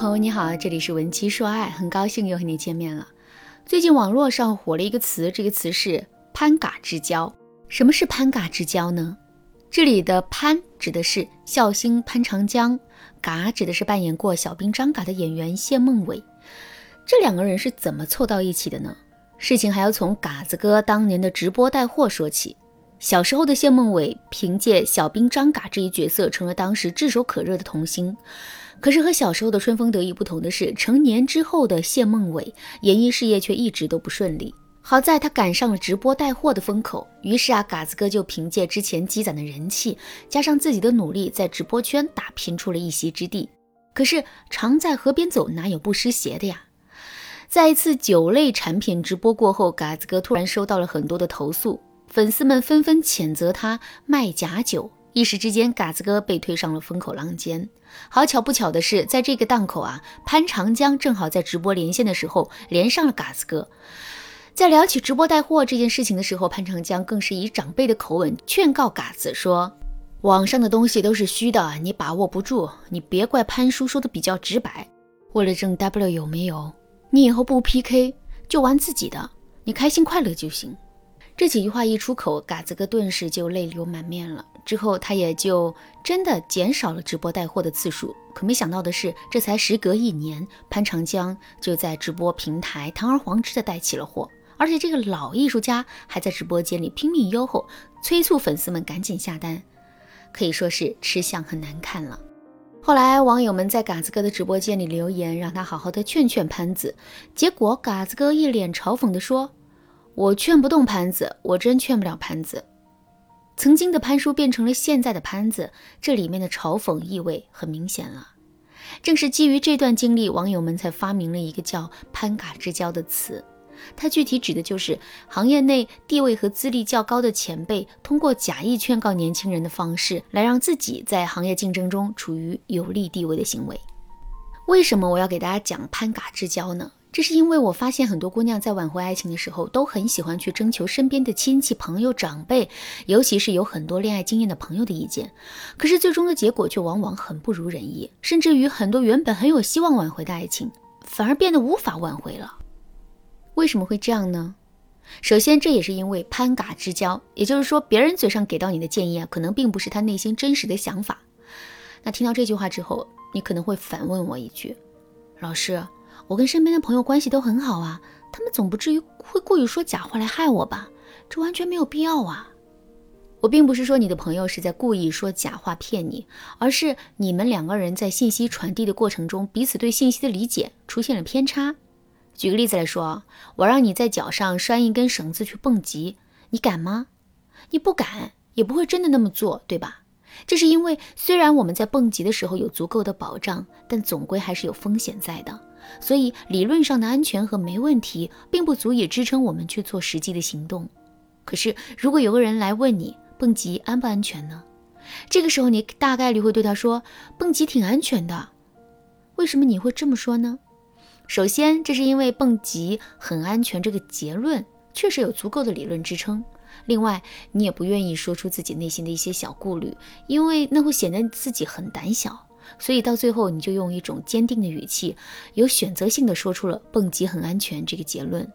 朋友你好，这里是文姬说爱，很高兴又和你见面了。最近网络上火了一个词，这个词是潘嘎之交。什么是潘嘎之交呢？这里的潘指的是笑星潘长江，嘎指的是扮演过小兵张嘎的演员谢孟伟。这两个人是怎么凑到一起的呢？事情还要从嘎子哥当年的直播带货说起。小时候的谢孟伟凭借小兵张嘎这一角色，成了当时炙手可热的童星。可是和小时候的春风得意不同的是，成年之后的谢孟伟演艺事业却一直都不顺利。好在他赶上了直播带货的风口，于是啊，嘎子哥就凭借之前积攒的人气，加上自己的努力，在直播圈打拼出了一席之地。可是常在河边走，哪有不湿鞋的呀？在一次酒类产品直播过后，嘎子哥突然收到了很多的投诉。粉丝们纷纷谴责他卖假酒，一时之间，嘎子哥被推上了风口浪尖。好巧不巧的是，在这个档口啊，潘长江正好在直播连线的时候连上了嘎子哥。在聊起直播带货这件事情的时候，潘长江更是以长辈的口吻劝告嘎子说：“网上的东西都是虚的，你把握不住，你别怪潘叔说的比较直白。为了挣 W 有没有？你以后不 PK 就玩自己的，你开心快乐就行。”这几句话一出口，嘎子哥顿时就泪流满面了。之后他也就真的减少了直播带货的次数。可没想到的是，这才时隔一年，潘长江就在直播平台堂而皇之的带起了货，而且这个老艺术家还在直播间里拼命吆喝，催促粉丝们赶紧下单，可以说是吃相很难看了。后来网友们在嘎子哥的直播间里留言，让他好好的劝劝潘子，结果嘎子哥一脸嘲讽的说。我劝不动潘子，我真劝不了潘子。曾经的潘叔变成了现在的潘子，这里面的嘲讽意味很明显了。正是基于这段经历，网友们才发明了一个叫“潘嘎之交”的词。它具体指的就是行业内地位和资历较高的前辈，通过假意劝告年轻人的方式，来让自己在行业竞争中处于有利地位的行为。为什么我要给大家讲“潘嘎之交”呢？这是因为我发现很多姑娘在挽回爱情的时候，都很喜欢去征求身边的亲戚、朋友、长辈，尤其是有很多恋爱经验的朋友的意见。可是最终的结果却往往很不如人意，甚至于很多原本很有希望挽回的爱情，反而变得无法挽回了。为什么会这样呢？首先，这也是因为攀嘎之交，也就是说，别人嘴上给到你的建议啊，可能并不是他内心真实的想法。那听到这句话之后，你可能会反问我一句：“老师。”我跟身边的朋友关系都很好啊，他们总不至于会故意说假话来害我吧？这完全没有必要啊！我并不是说你的朋友是在故意说假话骗你，而是你们两个人在信息传递的过程中，彼此对信息的理解出现了偏差。举个例子来说，我让你在脚上拴一根绳子去蹦极，你敢吗？你不敢，也不会真的那么做，对吧？这是因为虽然我们在蹦极的时候有足够的保障，但总归还是有风险在的。所以理论上的安全和没问题，并不足以支撑我们去做实际的行动。可是，如果有个人来问你蹦极安不安全呢？这个时候，你大概率会对他说蹦极挺安全的。为什么你会这么说呢？首先，这是因为蹦极很安全这个结论确实有足够的理论支撑。另外，你也不愿意说出自己内心的一些小顾虑，因为那会显得自己很胆小。所以到最后，你就用一种坚定的语气，有选择性的说出了蹦极很安全这个结论。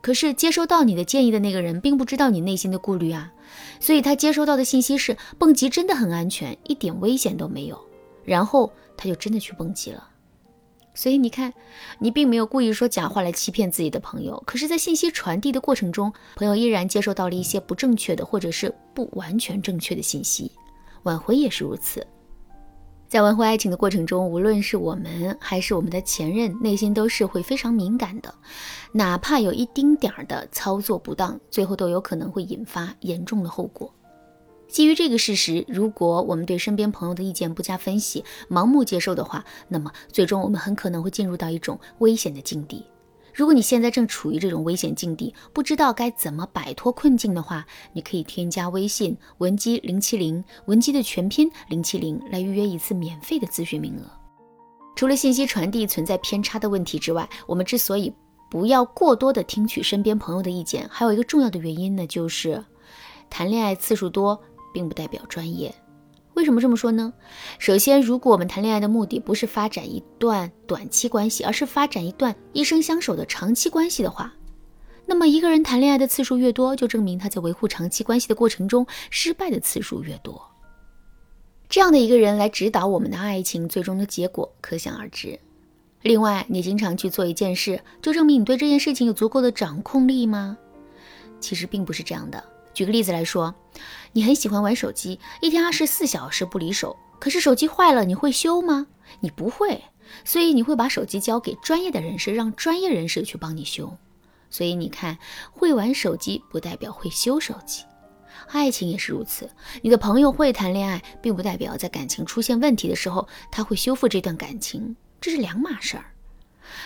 可是接收到你的建议的那个人并不知道你内心的顾虑啊，所以他接收到的信息是蹦极真的很安全，一点危险都没有。然后他就真的去蹦极了。所以你看，你并没有故意说假话来欺骗自己的朋友，可是，在信息传递的过程中，朋友依然接受到了一些不正确的或者是不完全正确的信息。挽回也是如此。在挽回爱情的过程中，无论是我们还是我们的前任，内心都是会非常敏感的，哪怕有一丁点儿的操作不当，最后都有可能会引发严重的后果。基于这个事实，如果我们对身边朋友的意见不加分析，盲目接受的话，那么最终我们很可能会进入到一种危险的境地。如果你现在正处于这种危险境地，不知道该怎么摆脱困境的话，你可以添加微信文姬零七零，文姬的全拼零七零，来预约一次免费的咨询名额。除了信息传递存在偏差的问题之外，我们之所以不要过多的听取身边朋友的意见，还有一个重要的原因呢，就是谈恋爱次数多并不代表专业。为什么这么说呢？首先，如果我们谈恋爱的目的不是发展一段短期关系，而是发展一段一生相守的长期关系的话，那么一个人谈恋爱的次数越多，就证明他在维护长期关系的过程中失败的次数越多。这样的一个人来指导我们的爱情，最终的结果可想而知。另外，你经常去做一件事，就证明你对这件事情有足够的掌控力吗？其实并不是这样的。举个例子来说，你很喜欢玩手机，一天二十四小时不离手。可是手机坏了，你会修吗？你不会，所以你会把手机交给专业的人士，让专业人士去帮你修。所以你看，会玩手机不代表会修手机，爱情也是如此。你的朋友会谈恋爱，并不代表在感情出现问题的时候，他会修复这段感情，这是两码事儿。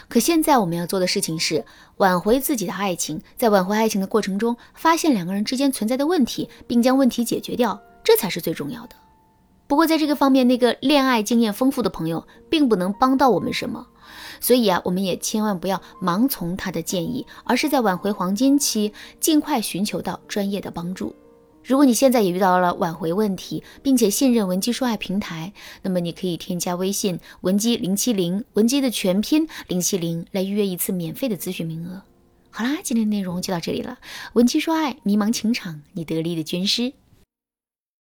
可现在我们要做的事情是挽回自己的爱情，在挽回爱情的过程中，发现两个人之间存在的问题，并将问题解决掉，这才是最重要的。不过在这个方面，那个恋爱经验丰富的朋友并不能帮到我们什么，所以啊，我们也千万不要盲从他的建议，而是在挽回黄金期尽快寻求到专业的帮助。如果你现在也遇到了挽回问题，并且信任文姬说爱平台，那么你可以添加微信文姬零七零，文姬的全拼零七零，来预约一次免费的咨询名额。好啦，今天的内容就到这里了。文姬说爱，迷茫情场，你得力的军师。